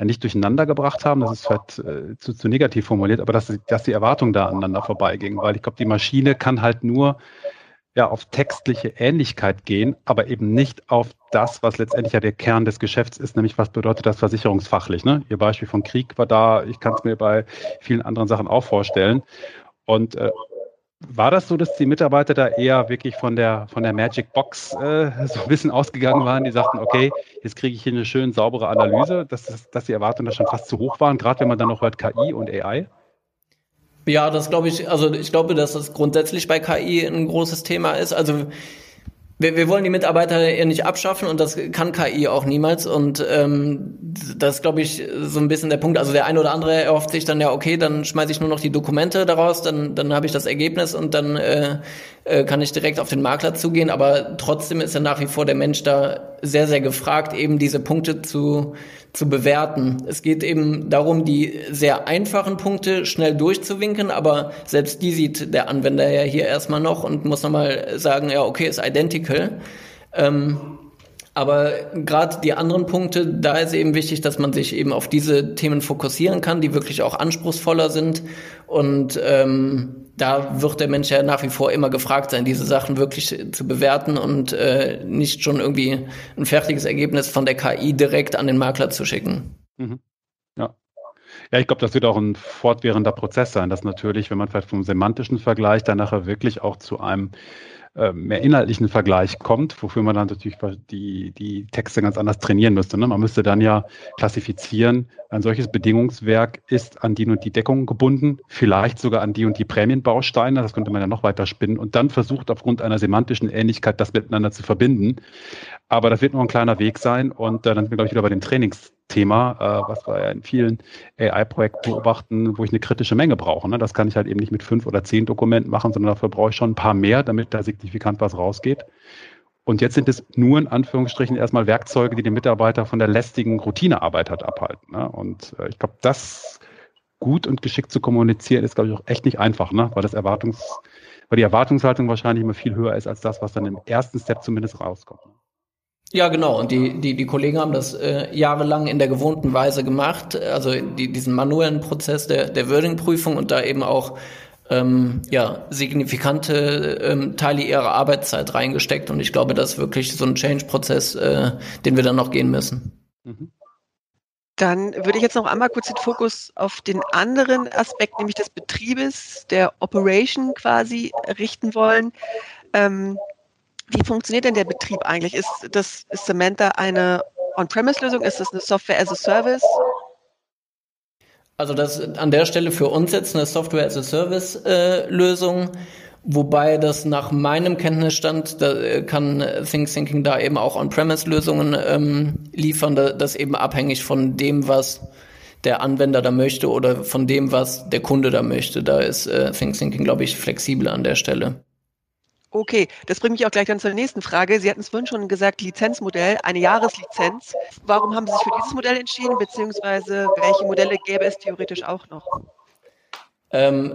nicht durcheinander gebracht haben. Das ist vielleicht äh, zu, zu negativ formuliert, aber dass, dass die Erwartungen da aneinander vorbeigingen, weil ich glaube, die Maschine kann halt nur ja auf textliche Ähnlichkeit gehen, aber eben nicht auf das, was letztendlich ja der Kern des Geschäfts ist, nämlich was bedeutet das versicherungsfachlich. Ne? Ihr Beispiel von Krieg war da, ich kann es mir bei vielen anderen Sachen auch vorstellen. Und äh, War das so, dass die Mitarbeiter da eher wirklich von der, von der Magic Box äh, so ein bisschen ausgegangen waren? Die sagten, okay, jetzt kriege ich hier eine schön saubere Analyse, dass, dass, die Erwartungen da schon fast zu hoch waren, gerade wenn man dann noch hört KI und AI? Ja, das glaube ich, also ich glaube, dass das grundsätzlich bei KI ein großes Thema ist. Also wir, wir wollen die Mitarbeiter ja nicht abschaffen und das kann KI auch niemals. Und ähm, das glaube ich, so ein bisschen der Punkt. Also der eine oder andere erhofft sich dann ja, okay, dann schmeiße ich nur noch die Dokumente daraus, dann, dann habe ich das Ergebnis und dann äh, äh, kann ich direkt auf den Makler zugehen. Aber trotzdem ist ja nach wie vor der Mensch da sehr, sehr gefragt, eben diese Punkte zu zu bewerten. Es geht eben darum, die sehr einfachen Punkte schnell durchzuwinken, aber selbst die sieht der Anwender ja hier erstmal noch und muss nochmal sagen, ja, okay, ist identical. Ähm, aber gerade die anderen Punkte, da ist eben wichtig, dass man sich eben auf diese Themen fokussieren kann, die wirklich auch anspruchsvoller sind. Und ähm, da wird der Mensch ja nach wie vor immer gefragt sein, diese Sachen wirklich zu bewerten und äh, nicht schon irgendwie ein fertiges Ergebnis von der KI direkt an den Makler zu schicken. Mhm. Ja. Ja, ich glaube, das wird auch ein fortwährender Prozess sein, dass natürlich, wenn man vielleicht vom semantischen Vergleich dann nachher wirklich auch zu einem äh, mehr inhaltlichen Vergleich kommt, wofür man dann natürlich die, die Texte ganz anders trainieren müsste. Ne? Man müsste dann ja klassifizieren, ein solches Bedingungswerk ist an die und die Deckung gebunden, vielleicht sogar an die und die Prämienbausteine, das könnte man ja noch weiter spinnen und dann versucht aufgrund einer semantischen Ähnlichkeit das miteinander zu verbinden. Aber das wird nur ein kleiner Weg sein und äh, dann sind wir, glaube ich, wieder bei den Trainings Thema, äh, was wir ja in vielen AI-Projekten beobachten, wo ich eine kritische Menge brauche. Ne? Das kann ich halt eben nicht mit fünf oder zehn Dokumenten machen, sondern dafür brauche ich schon ein paar mehr, damit da signifikant was rausgeht. Und jetzt sind es nur in Anführungsstrichen erstmal Werkzeuge, die den Mitarbeiter von der lästigen Routinearbeit hat abhalten. Ne? Und äh, ich glaube, das gut und geschickt zu kommunizieren, ist, glaube ich, auch echt nicht einfach, ne? weil das Erwartungs, weil die Erwartungshaltung wahrscheinlich immer viel höher ist als das, was dann im ersten Step zumindest rauskommt. Ja, genau. Und die, die, die Kollegen haben das äh, jahrelang in der gewohnten Weise gemacht, also die, diesen manuellen Prozess der, der Wording-Prüfung und da eben auch ähm, ja, signifikante ähm, Teile ihrer Arbeitszeit reingesteckt. Und ich glaube, das ist wirklich so ein Change-Prozess, äh, den wir dann noch gehen müssen. Mhm. Dann würde ich jetzt noch einmal kurz den Fokus auf den anderen Aspekt, nämlich des Betriebes, der Operation quasi richten wollen. Ähm, wie funktioniert denn der Betrieb eigentlich? Ist das ist Samantha eine On-Premise-Lösung? Ist das eine Software as a Service? Also das an der Stelle für uns jetzt eine Software as a Service äh, wobei das nach meinem Kenntnisstand, da äh, kann ThinkThinking da eben auch On-Premise-Lösungen ähm, liefern, da, das eben abhängig von dem, was der Anwender da möchte oder von dem, was der Kunde da möchte. Da ist äh, ThinkThinking, glaube ich, flexibel an der Stelle. Okay, das bringt mich auch gleich dann zur nächsten Frage. Sie hatten es vorhin schon gesagt, Lizenzmodell, eine Jahreslizenz. Warum haben Sie sich für dieses Modell entschieden, beziehungsweise welche Modelle gäbe es theoretisch auch noch? Ähm,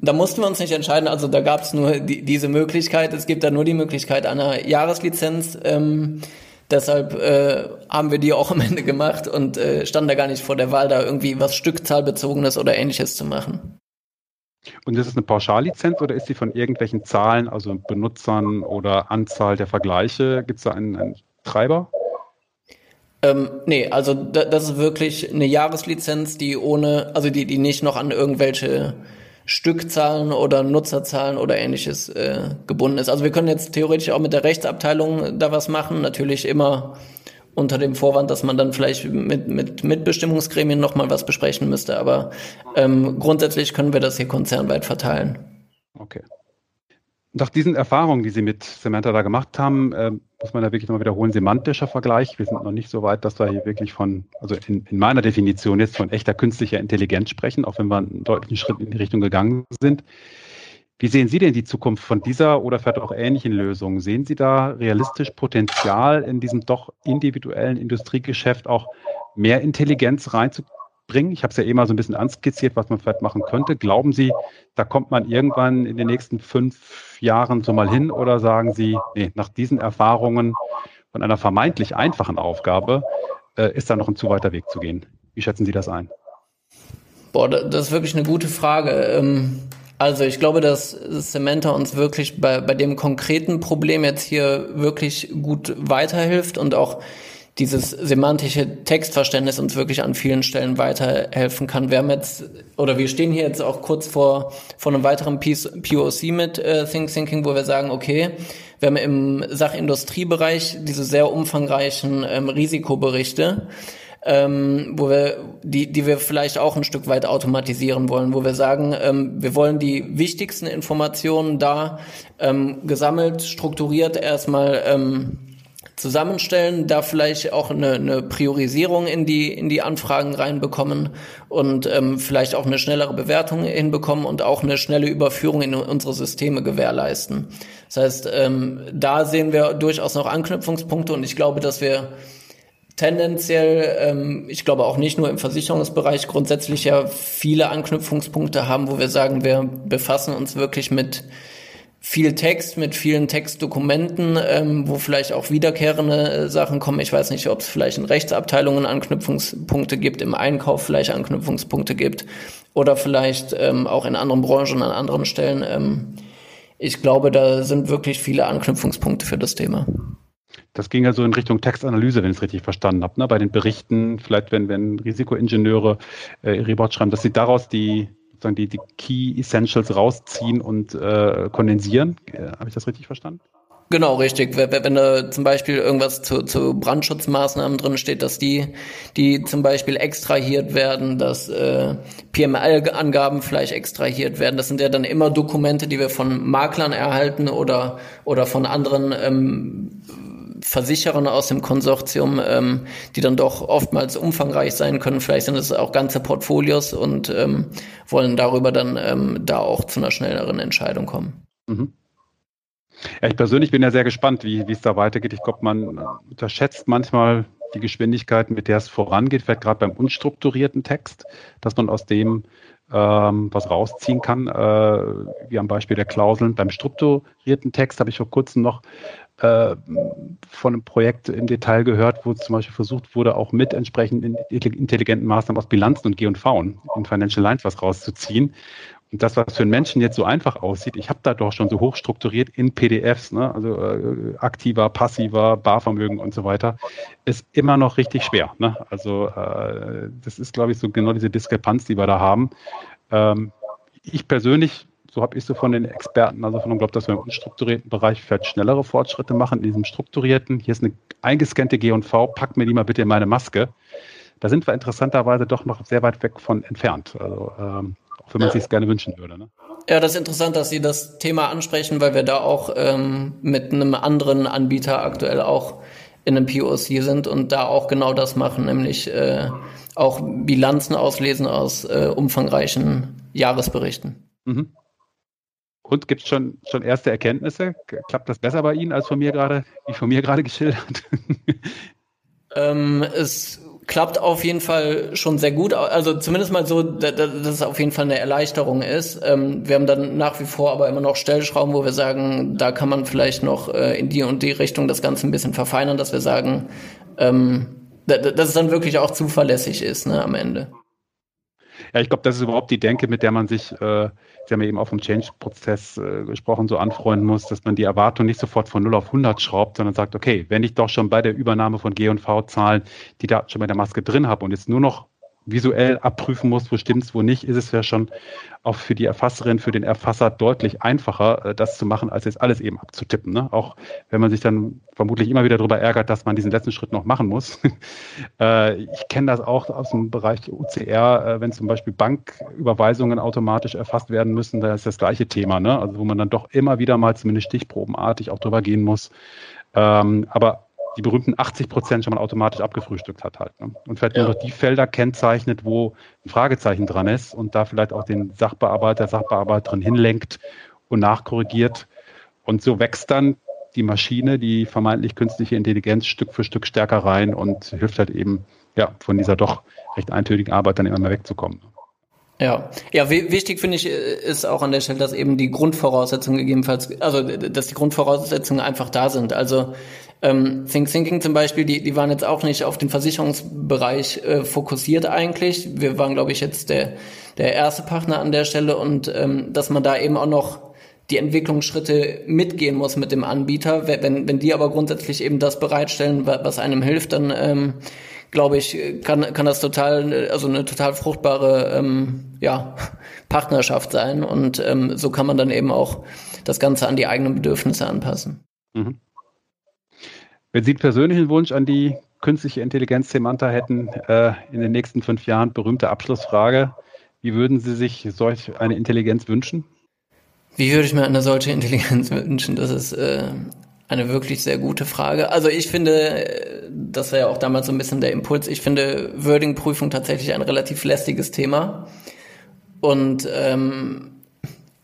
da mussten wir uns nicht entscheiden, also da gab es nur die, diese Möglichkeit, es gibt da nur die Möglichkeit einer Jahreslizenz. Ähm, deshalb äh, haben wir die auch am Ende gemacht und äh, standen da gar nicht vor der Wahl, da irgendwie was Stückzahlbezogenes oder ähnliches zu machen. Und ist es eine Pauschallizenz oder ist sie von irgendwelchen Zahlen, also Benutzern oder Anzahl der Vergleiche? Gibt es da einen, einen Treiber? Ähm, nee, also da, das ist wirklich eine Jahreslizenz, die ohne, also die, die nicht noch an irgendwelche Stückzahlen oder Nutzerzahlen oder ähnliches äh, gebunden ist. Also wir können jetzt theoretisch auch mit der Rechtsabteilung da was machen, natürlich immer unter dem Vorwand, dass man dann vielleicht mit, mit Mitbestimmungsgremien nochmal was besprechen müsste. Aber ähm, grundsätzlich können wir das hier konzernweit verteilen. Okay. Nach diesen Erfahrungen, die Sie mit Samantha da gemacht haben, äh, muss man da wirklich nochmal wiederholen, semantischer Vergleich. Wir sind noch nicht so weit, dass wir hier wirklich von, also in, in meiner Definition jetzt von echter künstlicher Intelligenz sprechen, auch wenn wir einen deutlichen Schritt in die Richtung gegangen sind. Wie sehen Sie denn die Zukunft von dieser oder vielleicht auch ähnlichen Lösungen? Sehen Sie da realistisch Potenzial in diesem doch individuellen Industriegeschäft auch mehr Intelligenz reinzubringen? Ich habe es ja eben mal so ein bisschen anskizziert, was man vielleicht machen könnte. Glauben Sie, da kommt man irgendwann in den nächsten fünf Jahren so mal hin oder sagen Sie, nee, nach diesen Erfahrungen von einer vermeintlich einfachen Aufgabe äh, ist da noch ein zu weiter Weg zu gehen? Wie schätzen Sie das ein? Boah, das ist wirklich eine gute Frage. Ähm also ich glaube, dass Samantha uns wirklich bei, bei dem konkreten Problem jetzt hier wirklich gut weiterhilft und auch dieses semantische Textverständnis uns wirklich an vielen Stellen weiterhelfen kann. Wir haben jetzt, oder wir stehen hier jetzt auch kurz vor, vor einem weiteren POC mit äh, Think Thinking, wo wir sagen, okay, wir haben im Sachindustriebereich diese sehr umfangreichen ähm, Risikoberichte, ähm, wo wir, die, die wir vielleicht auch ein Stück weit automatisieren wollen, wo wir sagen, ähm, wir wollen die wichtigsten Informationen da ähm, gesammelt, strukturiert erstmal ähm, zusammenstellen, da vielleicht auch eine, eine Priorisierung in die in die Anfragen reinbekommen und ähm, vielleicht auch eine schnellere Bewertung hinbekommen und auch eine schnelle Überführung in unsere Systeme gewährleisten. Das heißt, ähm, da sehen wir durchaus noch Anknüpfungspunkte und ich glaube, dass wir tendenziell, ähm, ich glaube auch nicht nur im Versicherungsbereich, grundsätzlich ja viele Anknüpfungspunkte haben, wo wir sagen, wir befassen uns wirklich mit viel Text mit vielen Textdokumenten, ähm, wo vielleicht auch wiederkehrende äh, Sachen kommen. Ich weiß nicht, ob es vielleicht in Rechtsabteilungen Anknüpfungspunkte gibt, im Einkauf vielleicht Anknüpfungspunkte gibt oder vielleicht ähm, auch in anderen Branchen, an anderen Stellen. Ähm, ich glaube, da sind wirklich viele Anknüpfungspunkte für das Thema. Das ging also in Richtung Textanalyse, wenn ich es richtig verstanden habe. Ne? Bei den Berichten, vielleicht wenn, wenn Risikoingenieure äh, Report schreiben, dass sie daraus die sozusagen die, die Key Essentials rausziehen und äh, kondensieren. Äh, Habe ich das richtig verstanden? Genau, richtig. Wenn da zum Beispiel irgendwas zu, zu Brandschutzmaßnahmen drin steht, dass die, die zum Beispiel extrahiert werden, dass äh, PML-Angaben vielleicht extrahiert werden, das sind ja dann immer Dokumente, die wir von Maklern erhalten oder, oder von anderen ähm, Versicherern aus dem Konsortium, ähm, die dann doch oftmals umfangreich sein können. Vielleicht sind es auch ganze Portfolios und ähm, wollen darüber dann ähm, da auch zu einer schnelleren Entscheidung kommen. Mhm. Ja, ich persönlich bin ja sehr gespannt, wie, es da weitergeht. Ich glaube, man unterschätzt manchmal die Geschwindigkeit, mit der es vorangeht, vielleicht gerade beim unstrukturierten Text, dass man aus dem ähm, was rausziehen kann, äh, wie am Beispiel der Klauseln. Beim strukturierten Text habe ich vor kurzem noch äh, von einem Projekt im Detail gehört, wo zum Beispiel versucht wurde, auch mit entsprechenden intelligenten Maßnahmen aus Bilanzen und G&V in Financial Lines was rauszuziehen. Und das, was für einen Menschen jetzt so einfach aussieht, ich habe da doch schon so hoch strukturiert in PDFs, ne? also äh, aktiver, passiver, Barvermögen und so weiter, ist immer noch richtig schwer. Ne? Also äh, das ist, glaube ich, so genau diese Diskrepanz, die wir da haben. Ähm, ich persönlich so habe ich so von den Experten, also von dem glaube, dass wir im unstrukturierten Bereich vielleicht schnellere Fortschritte machen. In diesem strukturierten, hier ist eine eingescannte G&V, pack mir die mal bitte in meine Maske. Da sind wir interessanterweise doch noch sehr weit weg von entfernt. Also ähm, auch wenn man ja. sich gerne wünschen würde. Ne? Ja, das ist interessant, dass Sie das Thema ansprechen, weil wir da auch ähm, mit einem anderen Anbieter aktuell auch in einem POC sind und da auch genau das machen, nämlich äh, auch Bilanzen auslesen aus äh, umfangreichen Jahresberichten. Mhm. Und gibt es schon, schon erste Erkenntnisse? Klappt das besser bei Ihnen als von mir gerade, wie von mir gerade geschildert? ähm, es klappt auf jeden Fall schon sehr gut. Also zumindest mal so, dass es auf jeden Fall eine Erleichterung ist. Ähm, wir haben dann nach wie vor aber immer noch Stellschrauben, wo wir sagen, da kann man vielleicht noch äh, in die und die Richtung das Ganze ein bisschen verfeinern, dass wir sagen, ähm, dass es dann wirklich auch zuverlässig ist ne, am Ende. Ja, ich glaube, das ist überhaupt die Denke, mit der man sich äh, Sie haben ja eben auch vom Change-Prozess äh, gesprochen, so anfreunden muss, dass man die Erwartung nicht sofort von 0 auf 100 schraubt, sondern sagt, okay, wenn ich doch schon bei der Übernahme von G&V-Zahlen die Daten schon bei der Maske drin habe und jetzt nur noch visuell abprüfen muss, wo stimmt's, wo nicht, ist es ja schon auch für die Erfasserin, für den Erfasser deutlich einfacher, äh, das zu machen, als jetzt alles eben abzutippen. Ne? Auch wenn man sich dann vermutlich immer wieder darüber ärgert, dass man diesen letzten Schritt noch machen muss. Äh, ich kenne das auch aus dem Bereich UCR, äh, wenn zum Beispiel Banküberweisungen automatisch erfasst werden müssen, da ist das gleiche Thema, ne? also wo man dann doch immer wieder mal zumindest stichprobenartig auch drüber gehen muss. Ähm, aber die berühmten 80 Prozent schon mal automatisch abgefrühstückt hat halt. Ne? Und vielleicht ja. nur noch die Felder kennzeichnet, wo ein Fragezeichen dran ist und da vielleicht auch den Sachbearbeiter, Sachbearbeiterin hinlenkt und nachkorrigiert. Und so wächst dann die Maschine, die vermeintlich künstliche Intelligenz Stück für Stück stärker rein und hilft halt eben, ja, von dieser doch recht eintönigen Arbeit dann immer mehr wegzukommen. Ja, ja, wichtig finde ich äh, ist auch an der Stelle, dass eben die Grundvoraussetzungen gegebenenfalls, also dass die Grundvoraussetzungen einfach da sind. Also ähm, Think Thinking zum Beispiel, die, die waren jetzt auch nicht auf den Versicherungsbereich äh, fokussiert eigentlich. Wir waren, glaube ich, jetzt der, der erste Partner an der Stelle und ähm, dass man da eben auch noch die Entwicklungsschritte mitgehen muss mit dem Anbieter. Wenn, wenn die aber grundsätzlich eben das bereitstellen, was einem hilft, dann ähm, glaube ich, kann, kann das total, also eine total fruchtbare ähm, ja, Partnerschaft sein. Und ähm, so kann man dann eben auch das Ganze an die eigenen Bedürfnisse anpassen. Mhm. Wenn Sie einen persönlichen Wunsch an die künstliche Intelligenz Semanta hätten äh, in den nächsten fünf Jahren, berühmte Abschlussfrage, wie würden Sie sich solch eine Intelligenz wünschen? Wie würde ich mir eine solche Intelligenz wünschen? Das ist äh, eine wirklich sehr gute Frage. Also ich finde, das war ja auch damals so ein bisschen der Impuls, ich finde Wording-Prüfung tatsächlich ein relativ lästiges Thema. Und ähm,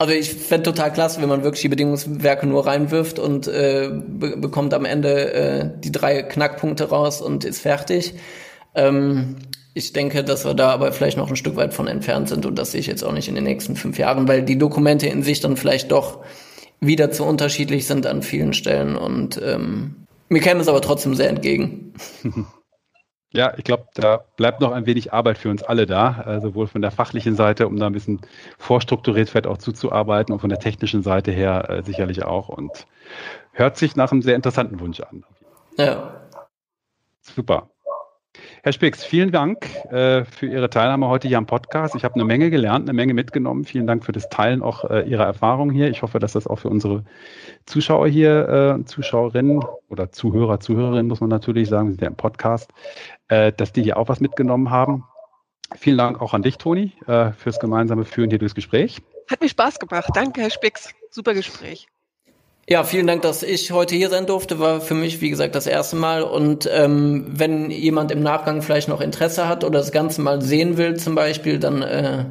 also ich fände total klasse, wenn man wirklich die Bedingungswerke nur reinwirft und äh, be bekommt am Ende äh, die drei Knackpunkte raus und ist fertig. Ähm, ich denke, dass wir da aber vielleicht noch ein Stück weit von entfernt sind und das sehe ich jetzt auch nicht in den nächsten fünf Jahren, weil die Dokumente in sich dann vielleicht doch wieder zu unterschiedlich sind an vielen Stellen und ähm, mir käme es aber trotzdem sehr entgegen. Ja, ich glaube, da bleibt noch ein wenig Arbeit für uns alle da, äh, sowohl von der fachlichen Seite, um da ein bisschen vorstrukturiert vielleicht auch zuzuarbeiten und von der technischen Seite her äh, sicherlich auch und hört sich nach einem sehr interessanten Wunsch an. Ja. Super. Herr Spix, vielen Dank äh, für Ihre Teilnahme heute hier am Podcast. Ich habe eine Menge gelernt, eine Menge mitgenommen. Vielen Dank für das Teilen auch äh, Ihrer Erfahrungen hier. Ich hoffe, dass das auch für unsere Zuschauer hier, äh, Zuschauerinnen oder Zuhörer, Zuhörerinnen, muss man natürlich sagen, wir sind ja im Podcast, äh, dass die hier auch was mitgenommen haben. Vielen Dank auch an dich, Toni, äh, fürs gemeinsame Führen hier durchs Gespräch. Hat mir Spaß gemacht. Danke, Herr Spix. Super Gespräch. Ja, vielen Dank, dass ich heute hier sein durfte. War für mich, wie gesagt, das erste Mal. Und ähm, wenn jemand im Nachgang vielleicht noch Interesse hat oder das Ganze mal sehen will, zum Beispiel, dann äh,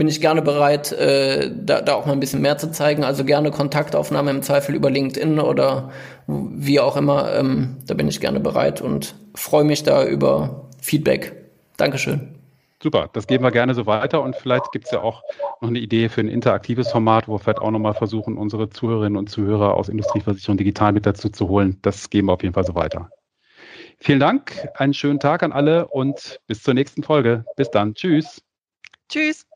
bin ich gerne bereit, äh, da, da auch mal ein bisschen mehr zu zeigen. Also gerne Kontaktaufnahme im Zweifel über LinkedIn oder wie auch immer. Ähm, da bin ich gerne bereit und freue mich da über Feedback. Dankeschön. Super, das geben wir gerne so weiter und vielleicht gibt es ja auch noch eine Idee für ein interaktives Format, wo wir vielleicht auch nochmal versuchen, unsere Zuhörerinnen und Zuhörer aus Industrieversicherung digital mit dazu zu holen. Das geben wir auf jeden Fall so weiter. Vielen Dank, einen schönen Tag an alle und bis zur nächsten Folge. Bis dann. Tschüss. Tschüss.